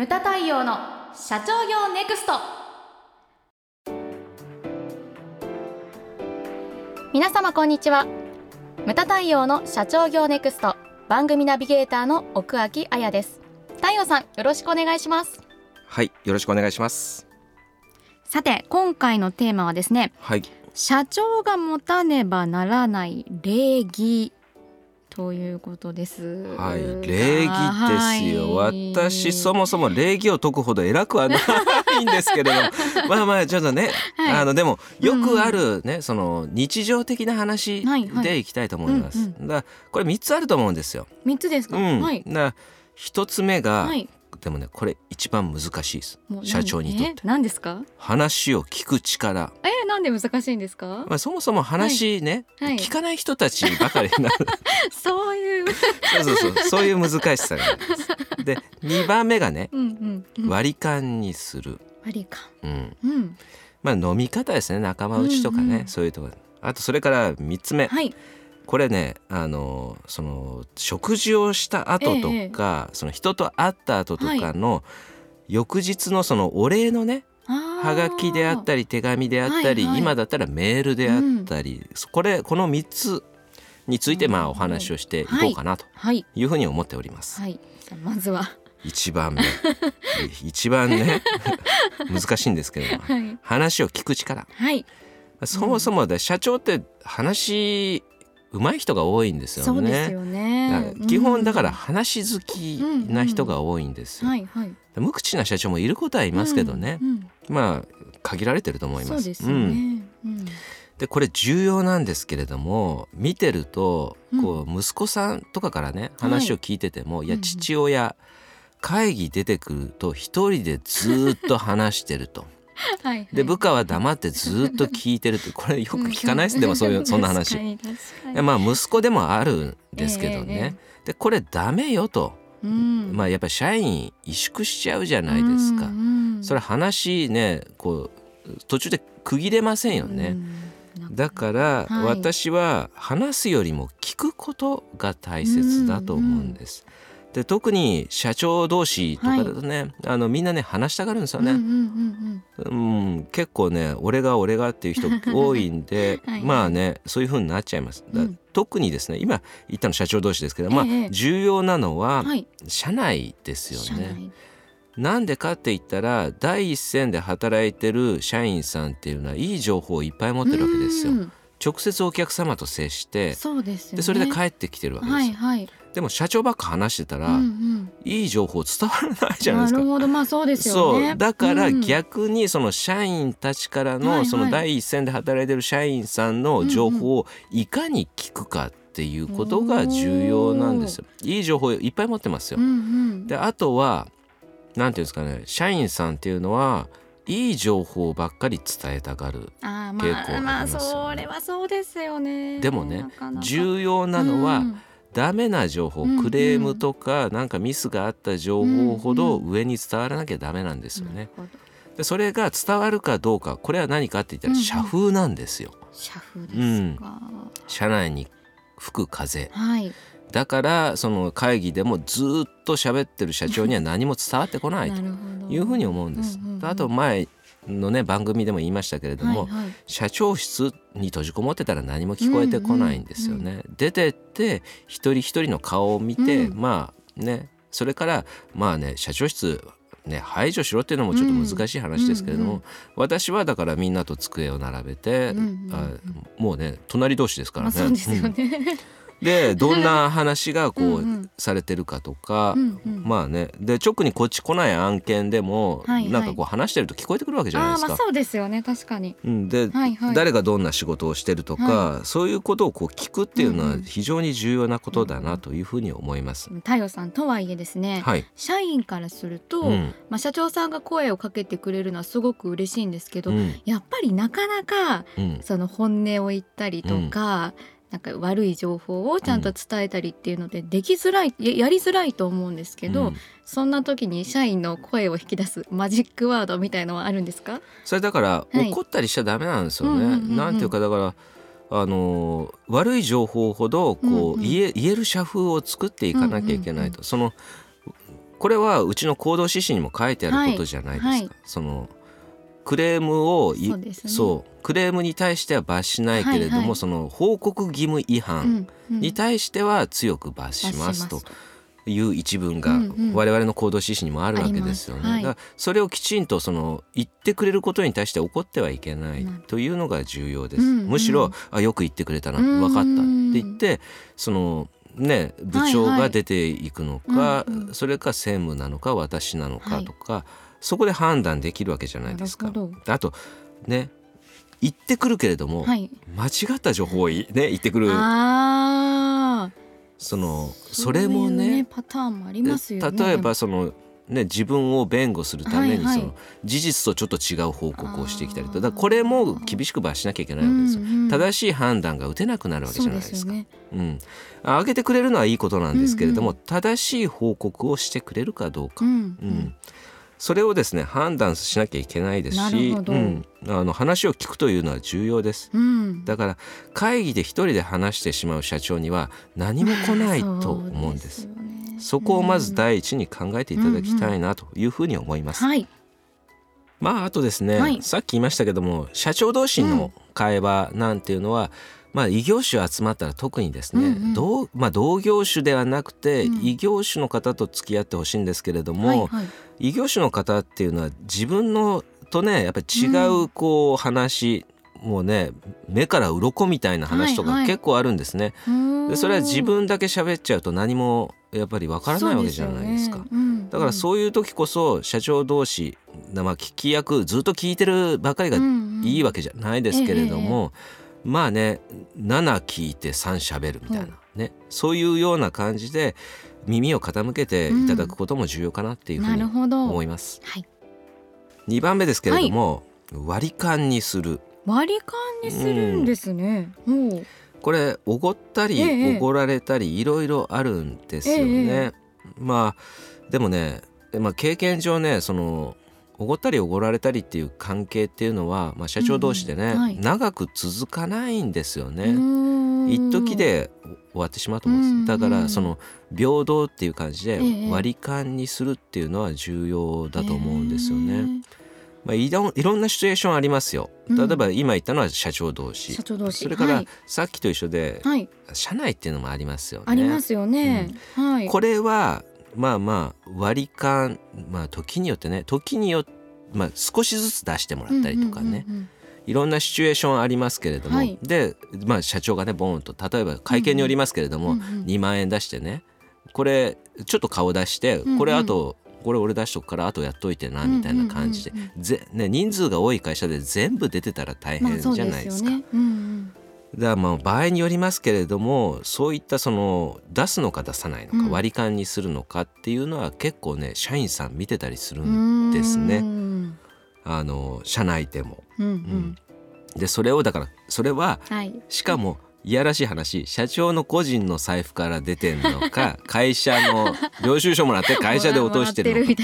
ムタ太陽の社長業ネクスト。皆様こんにちは。ムタ太陽の社長業ネクスト。番組ナビゲーターの奥脇彩です。太陽さんよろしくお願いします。はいよろしくお願いします。さて今回のテーマはですねはい。社長が持たねばならない礼儀ということです。はい礼儀ですよ、はい。私そもそも礼儀を解くほど偉くはないんですけれども。まあまあちょっとね、はい。あのでもよくあるね、その日常的な話はいはい。でいきたいと思います、うんだからこれ三つあると思うんですよ、三つですか？うん。はい。だ一つ目が、はい。でもねこれ一番難しいです社長にとってえ？何ですか？話を聞く力えなんで難しいんですか？まあ、そもそも話ね、はい聞かない人たちばかりな そういう。そうそうそうそういう難しさがあります。で2番目がねうんうんうん。割り勘にする、割り勘。うん、うん。まあ飲み方ですね仲間内とかね、うんうんそういうところあとそれから3つ目、はい。これねあのその食事をした後とか、その人と会った後とかの、翌日のそのお礼のねははがきであったり手紙であったり、はいはい今だったらメールであったり、これこの3つについてまあお話をしていこうかなとはい。いうふうに思っております。はい。じゃあまずは。一番目 一番ね 難しいんですけれどもはい。話を聞く力はい。そもそもで社長って話上手い人が多いんですよね。よだね。基本だからうん話好きな人が多いんですよ。はいはい。無口な社長もいることはいますけどね、うんうんまあ限られてると思います。でね。うん。でこれ重要なんですけれども見てるとこう息子さんとかからね話を聞いてても、い、やうんうん父親会議出てくると一人でずっと話してると。はいはい。で部下は黙ってずっと聞いてるってこれよく聞かないですでもそういうそんな話。まあ息子でもあるんですけどね。でこれダメよと、うんまあやっぱり社員萎縮しちゃうじゃないですか。うんうんそれ話ねこう途中で区切れませんよね。うんだからはい私は話すよりも聞くことが大切だと思うんです。で特に社長同士とかだとね、あのみんなね話したがるんですよね。うんうん、結構ね俺が俺がっていう人 多いんではいまあねそういう風になっちゃいます。だうん。特にですね今言ったの社長同士ですけど、まあええ。重要なのうは社内ですよね。なんでかって言ったら第一線で働いてる社員さんっていうのはいい情報をいっぱい持ってるわけですよ。う。ん直接お客様と接してそうですよね。でそれで帰ってきてるわけですよ、はいはい。でも社長ばっか話してたら、うんうん。いい情報伝わらないじゃないですか。なるほど。まあそうですよそねう。だからうん。逆にその社員たちからはいはい。のその第一線で働いてる社員さんの情報をいかに聞くかっていうことが重要なんですよ。いい情報いっぱい持ってますよ。うん。うん。であとはなんていうんですかね社員さんっていうのはいい情報ばっかり伝えたがる。あまあまあそれはそうですよね。でもね重要なのは、うん。ダメな情報うんうん。クレームとかなんかミスがあった情報ほどうん上に伝わらなきゃダメなんですよね。でそれが伝わるかどうかこれは何かって言ったらうんうん。社風なんですよ。社風ですか。社内に吹く風。はい。だからその会議でもずっと喋ってる社長には何も伝わってこないというふうに思うんです。うんうんうん。あと前のね番組でも言いましたけれども、はいはい。社長室に閉じこもってたら何も聞こえてこないんですよね。出てって一人一人の顔を見て、うん。まあねそれからまあね社長室ね排除しろっていうのもちょっと難しい話ですけれども、うんうん私はだからみんなと机を並べて、うんうんうんあもうね隣同士ですからね。まあそうですようん。ねで どんな話がこううんうん。されてるかとか、うんうん。まあね。で直にこっち来ない案件でも、はいはい。なんかこう話してると聞こえてくるわけじゃないですか。まあそうですよね。確かに。うん、で、はいはい。誰がどんな仕事をしてるとか、そういうことをこう聞くっていうのはうんうん。非常に重要なことだなというふうに思います。太陽さんとはいえですね、はい、社員からすると、うん。まあ、社長さんが声をかけてくれるのはすごく嬉しいんですけど、うん。やっぱりなかなかうん。その本音を言ったりとか、なんか悪い情報をちゃんと伝えたりっていうのでできづらいややりづらいと思うんですけど、うん。そんな時に社員の声を引き出すマジックワードみたいのはあるんですか？それだからはい。怒ったりしちゃダメなんですよね。うんうんうんうん。なんていうかだからあのー悪い情報ほどこう、うんうん。言え言える社風を作っていかなきゃいけないと、そのこれはうちの行動指針にも書いてあることじゃないですか。はい。はい。そのクレームをいそうね。そうクレームに対しては罰しないけれども、はいはい。その報告義務違反うんうん。に対しては強く罰しますという一文がうんうん。我々の行動指針にもあるわけですよね。あります。はい。だからそれをきちんとその言ってくれることに対して怒ってはいけないというのが重要です。うんうん。むしろあよく言ってくれたなうん分かった。って言ってそのね部長はいはい。が出ていくのか、うんうん。それか専務なのか私なのかとか、そこで判断できるわけじゃないですか。あとね言ってくるけれども、はい。間違った情報をいね言ってくる。そのそれもういうねパターンもありますよね。例えばそのね自分を弁護するためにその事実とちょっと違う報告をしてきたりとだこれも厳しく罰しなきゃいけないわけですよ。うんうん正しい判断が打てなくなるわけじゃないですか。そうよね。うん、あ上げてくれるのはいいことなんですけれども、うん正しい報告をしてくれるかどうか、うん。うんそれをですね判断しなきゃいけないですなしうん、あの話を聞くというのは重要です。うん。だから会議で一人で話してしまう社長には何も来ないと思うんです。そこをまず第一に考えていただきたいなというふうに思います。はい。まああとですね、はい。さっき言いましたけども社長同士の会話なんていうのは、まあ異業種集まったら特にですね、うんうん。同まあ、同業種ではなくて、うん。異業種の方と付き合ってほしいんですけれども、はいはい。異業種の方っていうのは自分のとねやっぱり違うこう話、もうね目から鱗みたいな話とはいはい。か結構あるんですね。でそれは自分だけ喋っちゃうと何もやっぱりわからないわけじゃないですか。そうよねうん。だからそういう時こそ社長同士、まあ、聞き役ずっと聞いてるばかりがいいわけじゃないですけれども、まあね7聞いて3喋るみたいな、うん。ね。そういうような感じで耳を傾けていただくことも重要かなっていうふうなに思います。はい。2番目ですけれども、割り勘にする。割り勘にするんですね、ほう。これおごったりええおごられたりいろいろあるんですよね。え。まあでもね、まあ、経験上ねそのおごったりおごられたりっていう関係っていうのは、まあ、社長同士でね、うんうんはい長く続かないんですよね。ね一時で終わってしまうと思うんです。だかうんうんらその平等っていう感じでええ割り勘にするっていうのは重要だと思うんですよね。まあ、いろんいろんなシチュエーションありますよ。うん例えば今言ったのは社長同士。社長同士それからはい、さっきと一緒で、はい、社内っていうのもありますよね。ありますよね、はいこれはまあまあ割り勘まあ時によってね時によってまあ、少しずつ出してもらったりとかね、うんうんうんいろんなシチュエーションありますけれども、はい。で、まあ、社長がねボーンと例えば会見によりますけれども、うんうん2万円出してねこれちょっと顔出して、んうん。これあとこれ俺出しとくからあとやっといてなみたいな感じで、うんうんうんぜね、人数が多い会社で全部出てたら大変じゃないですか。すよね、うんうんだまあ場合によりますけれどもそういったその出すのか出さないのか、うん。割り勘にするのかっていうのは結構ね社員さん見てたりするんですうねん。あの社内でも。うんうん。うん。でそれをだからそれははい。しかもいやらしい話社長の個人の財布から出てんのか 会社の領収書もらって会社で落としてるのか。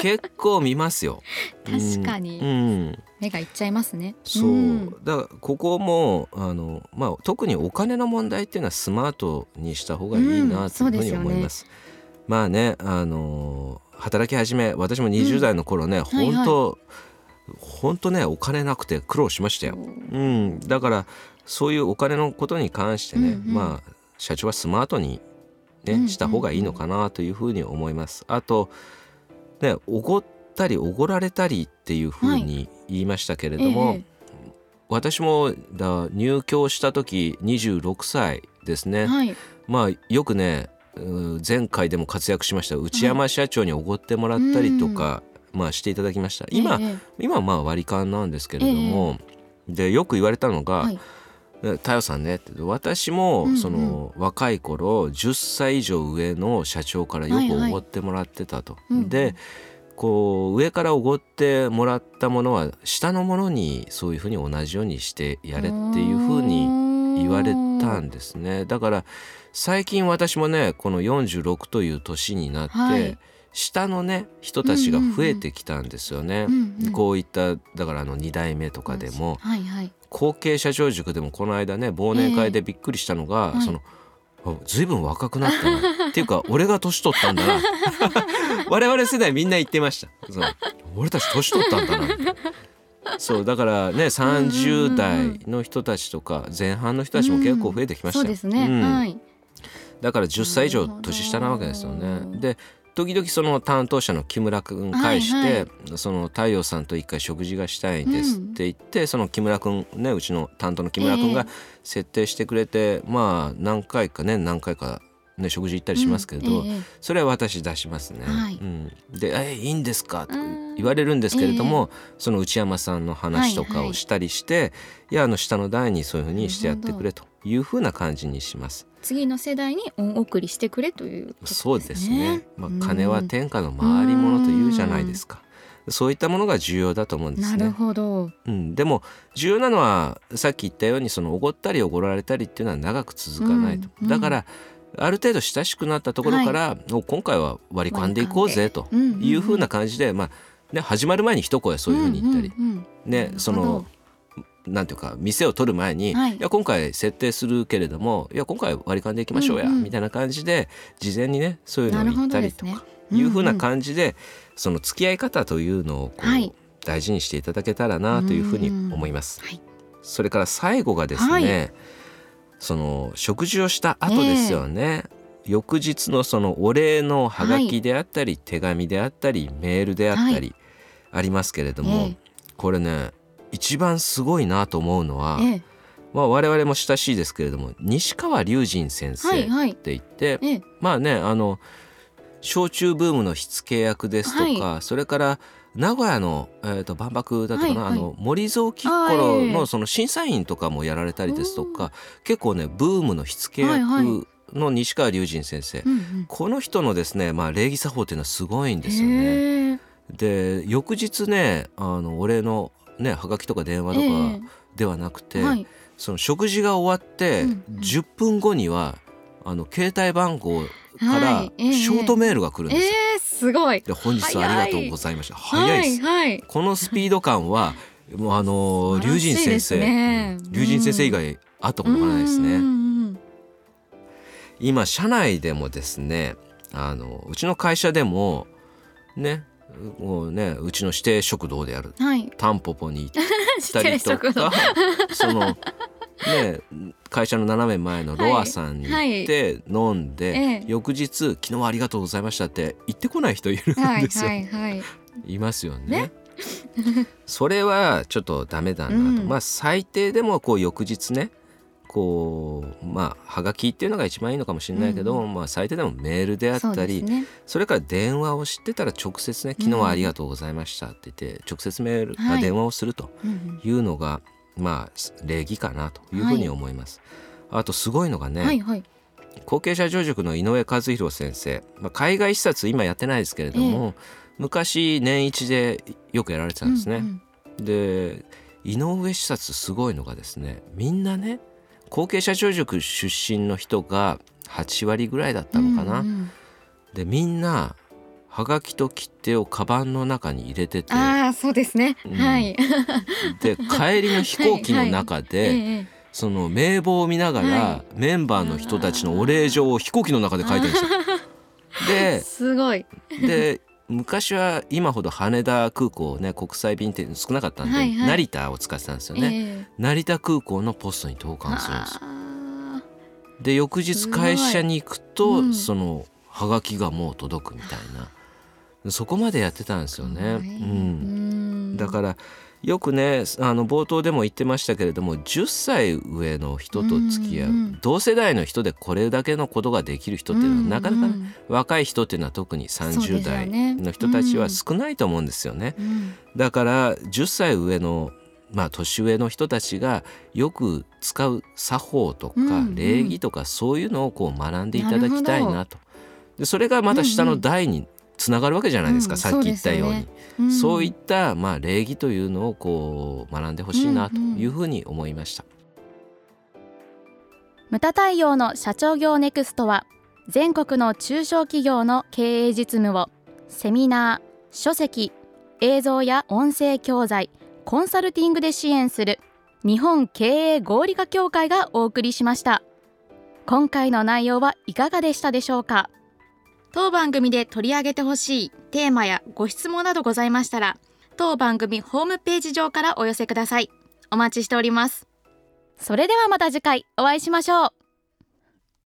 結構見ますよ。確かに。うん。うん。目がいっちゃいますね。そう、ん。だからここもあの、まあ、特にお金の問題っていうのはスマートにした方がいいうん。なというふうに思います。まあねあの働き始め私も20代の頃ね、はいはい。本当本当ねお金なくて苦労しましたよ。うん、だからそういうお金のことに関してね、うんうん。まあ社長はスマートに、ねした方がいいのかなというふうに思います。あとねおごったりおごられたりっていうふうに言いましたけれども、え私もだ入居した時26歳ですね、えはい。まあよくねう前回でも活躍しました内山社長におごってもらったりとか、まあしていただきました。今、ええ今はまあ割り勘なんですけれども、でよく言われたのがはい「ね太陽さんね」って私もその若い頃10歳以上上の社長からよくおごってもらってたと。でこう上からおごってもらったものは下のものにそういうふうに同じようにしてやれっていうふうに言われたんですね。だから最近私もねこの46という年になって、はい下のね人たちが増えてきたんですよね。うんうん。こういっただからあの2代目とかでもはいはい。後継社長塾でもこの間ね忘年会でびっくりしたのが、はい。そのあずいぶん若くなったな。っていうか俺が年取ったんだな。我々世代みんな言ってました。俺たち年取ったんだな。そうだからね30代の人たちとか前半の人たちも結構増えてきましたよ、そうですね、うん。はい。だから10歳以上年下なわけですよね。で時々その担当者の木村君に返して、はいその太陽さんと一回食事がしたいんですって言って、その木村君ねうちの担当の木村君が設定してくれて、まあ何回かね何回かね食事行ったりしますけれど、うんええそれは私出しますね。はい。うん、で「えいいんですか?」とうん。言われるんですけれども、その内山さんの話とかをしたりして、いやあの下の代にそういうふうにしてやってくれというふうな感じにします。次の世代に恩送りしてくれというね。そうですね。まうんあ、金は天下の回り物というじゃないですか。そういったものが重要だと思うんですなるね。ほど。うん、でも重要なのはさっき言ったようにそのおごったりおごられたりっていうのは長く続かないと。うんだからある程度親しくなったところから、お今回は割り勘でいこうぜというふうな感じで、まあね始まる前に一声そういうふうに言ったり、うんうんうんねそのなんていうか店を取る前に、はい。い、や今回設定するけれどもいや今回割り勘でいきましょうや、うんうんみたいな感じで事前にねそういうのを言ったりとかね。いうふうなうん感じで、その付き合い方というのをこう、はい。大事にしていただけたらなというふうに思います。はい。それから最後がですね、はい。その食事をした後ですよね。翌日のそのお礼のハガキであったり、手紙であったりメールであったりありますけれども、ええ。これね一番すごいなと思うのは、ええ。まあ、我々も親しいですけれども西川隆人先生っはいはい。て言って、ええ。まあねあの焼酎ブームの火付け役ですとか、それから名古屋の、えー、と万博だとかな、はいはい。あの森蔵吉あ五郎ええ。のその審査員とかもやられたりですとか、結構ねブームの火付けはいはい。役の西川隆人先生、うんうん。この人のですね、まあ、礼儀作法っていうのはすごいんですよね。で翌日ねあのお礼のねはがきとか電話とかえではなくて、えはいその食事が終わってうんうん10分後にはあの携帯番号からショートメールが来るんえですよ。えすごい。で本日はありがとうございました。早いです。はいはい。このスピード感はもうあの龍神先生、ね龍神先生以外会ったことがないですね。うんうんうん今社内でもですねあのうちの会社でもねもうねうちの指定食堂であるはい。タンポポに行ったりとか そのね会社の斜め前のロアさんに行って飲んで、ええ翌日「昨日はありがとうございました」って言ってこない人いるんはいですよ。はいはい。いますよね。ねそれはちょっとダメだなと、うんまあ最低でもこう翌日ねこうまあはがきっていうのが一番いいのかもしれないけど、うんまあ最低でもメールであそうったりですね。それから電話を知ってたら直接ね「昨日はありがとうございました」って言って直接メール、はいあ電話をするとうんいうのがまあ礼儀かなというふうに思います。あとすごいのがね、うんはいはい。後継者上塾の井上和弘先生、まあ、海外視察今やってないですけれども、昔年一でよくやられてたんですね。うんで井上視察すごいのがですねみんなね後継者上塾出身の人が8割ぐらいだったのかな。うんうんでみんなはがきと切手をカバンの中に入れててああそうですね。うんはい。で帰りの飛行機の中で、ええその名簿を見ながら、はメンバーの人たちのお礼状を飛行機の中で書いてるんですよ。すごい。でで昔は今ほど羽田空港ね国際便って少なかったんで、はいはい。成田を使ってたんですよね、ええ。成田空港のポストに投函するんですで翌日会社に行くと、うん。そのハガキがもう届くみたいなそこまでやってたんですよね、ーうん、んだからよくねあの冒頭でも言ってましたけれども10歳上の人と付き合う、うんうん同世代の人でこれだけのことができる人っていうのは、うんなかなかね、うん若い人っていうのは特にそうですよ30代ねの人たちは少ないと思うんですよね。うん。だから10歳上のまあ年上の人たちがよく使う作法とかうんうん。礼儀とかそういうのをこう学んでいただきたいなと。でそれがまた下の代につながるわけじゃないですか、うんさっき言ったように。うんそういったまあ礼儀というのをこう学んでほしいなというふうに思いました。ムタ太陽の社長業ネクストは全国の中小企業の経営実務をセミナー、書籍、映像や音声教材、コンサルティングで支援する日本経営合理化協会がお送りしました。今回の内容はいかがでしたでしょうか？当番組で取り上げてほしいテーマやご質問などございましたら当番組ホームページ上からお寄せください。お待ちしております。それではまた次回お会いしましょう。